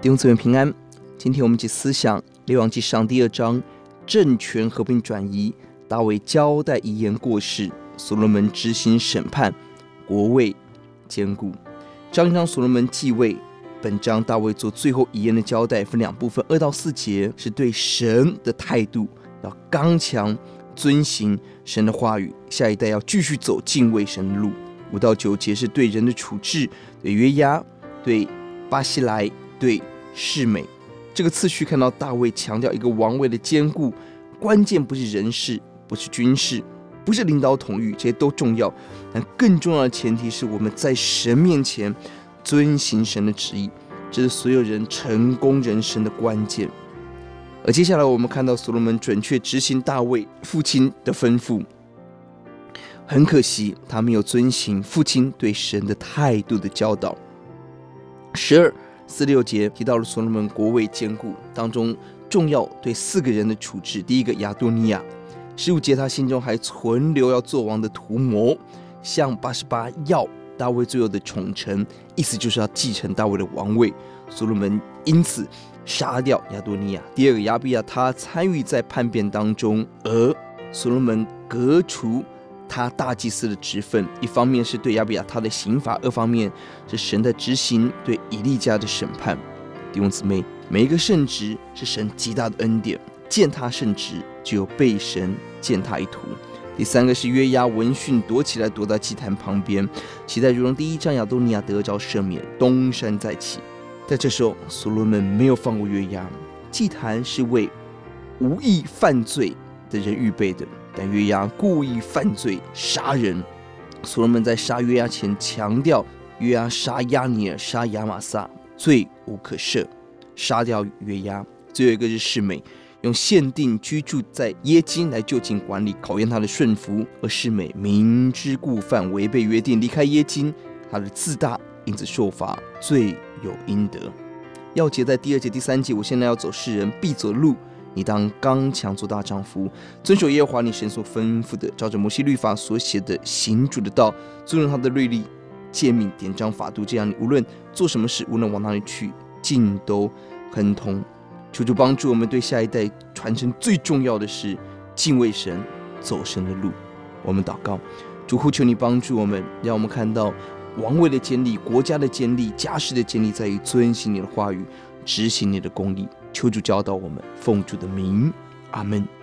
弟兄姊妹平安。今天我们一起思想列王纪上第二章，政权和平转移。大卫交代遗言过世，所罗门执行审判，国位坚固。上一章所罗门继位，本章大卫做最后遗言的交代，分两部分，二到四节是对神的态度，要刚强遵行神的话语，下一代要继续走敬畏神的路。五到九节是对人的处置，对约押，对巴西莱，对是美。这个次序看到大卫强调一个王位的坚固，关键不是人事，不是军事，不是领导统御，这些都重要，但更重要的前提是我们在神面前遵行神的旨意，这是所有人成功人生的关键。而接下来我们看到所罗门准确执行大卫父亲的吩咐。很可惜，他没有遵行父亲对神的态度的教导。十二四六节提到了所罗门国位坚固当中重要对四个人的处置。第一个亚多尼亚，十五节他心中还存留要做王的图谋，向八十八要大卫最后的宠臣，意思就是要继承大卫的王位。所罗门因此杀掉亚多尼亚。第二个亚比亚，他参与在叛变当中，而所罗门革除。他大祭司的职分，一方面是对亚比亚他的刑罚，二方面是神的执行对以利家的审判。弟兄姊妹，每一个圣职是神极大的恩典，践踏圣职就有被神践踏一途。第三个是约押闻讯躲起来，躲在祭坛旁边，期待如同第一章亚多尼亚得着赦免，东山再起。在这时候，所罗门没有放过约押，祭坛是为无意犯罪的人预备的。但约押故意犯罪杀人，所罗门在杀约押前强调：约押杀亚尼尔、杀亚玛撒，罪无可赦，杀掉约押。最后一个是世美，用限定居住在耶金来就近管理，考验他的顺服。而世美明知故犯，违背约定，离开耶金，他的自大因此受罚，罪有应得。钥节在第二节、第三节，我现在要走世人必走的路。你当刚强做大丈夫，遵守耶和华你神所吩咐的，照着摩西律法所写的行主的道，遵守他的律例、诫命、典章、法度，这样你无论做什么事，无论往哪里去，尽都亨通。求主帮助我们，对下一代传承最重要的是敬畏神、走神的路。我们祷告，主呼求你帮助我们，让我们看到王位的建立、国家的建立、家室的建立，在于遵行你的话语，执行你的公义。求主教导我们，奉主的名，阿门。